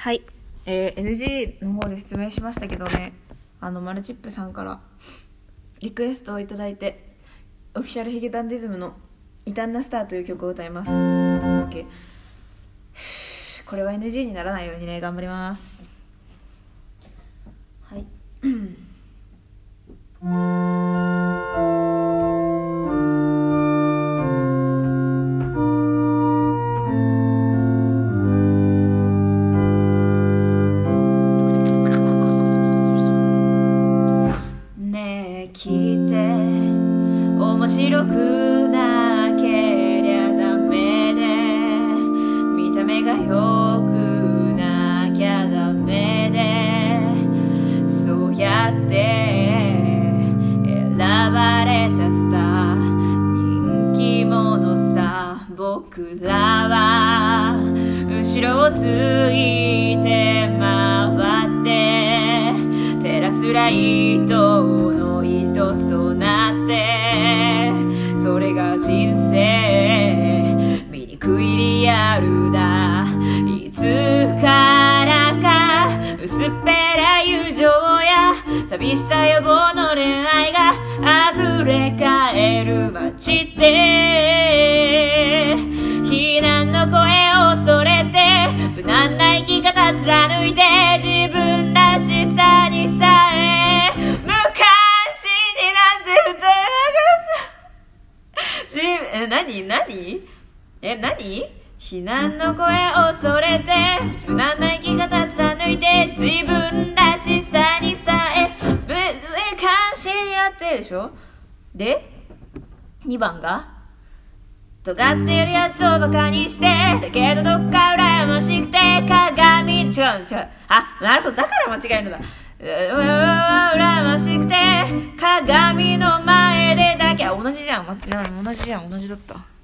はい。えー NG の方で説明しましたけどね、あの、マルチップさんからリクエストをいいて、オフィシャルヒゲダンディズムの異端なスターという曲を歌います。OK これは NG にならないようにね、頑張ります。はい。え聞いて。面白くなけりゃダメで見た目が良くなきゃダメでそうやって選ばれたスター。人気者さ僕らは。後ろをついて回って。照らすライト人生醜いリアルだ。いつからか薄っぺらい友情や寂しさ予防の恋愛が溢れ返る街って避難の声を恐れて無難な生き方貫いてえなかった自え何何？え何？避難の声を恐れて無難な生き方貫いて自分らしさにさえ無関心になってでしょ？で2番が尖っているやつをバカにしてだけどどっか羨ましくて鏡違う違う。あなるほど。だから間違えるのだ。うわうわうわ羨ましくて鏡の同じじゃん待ってな同じじゃん同じだった。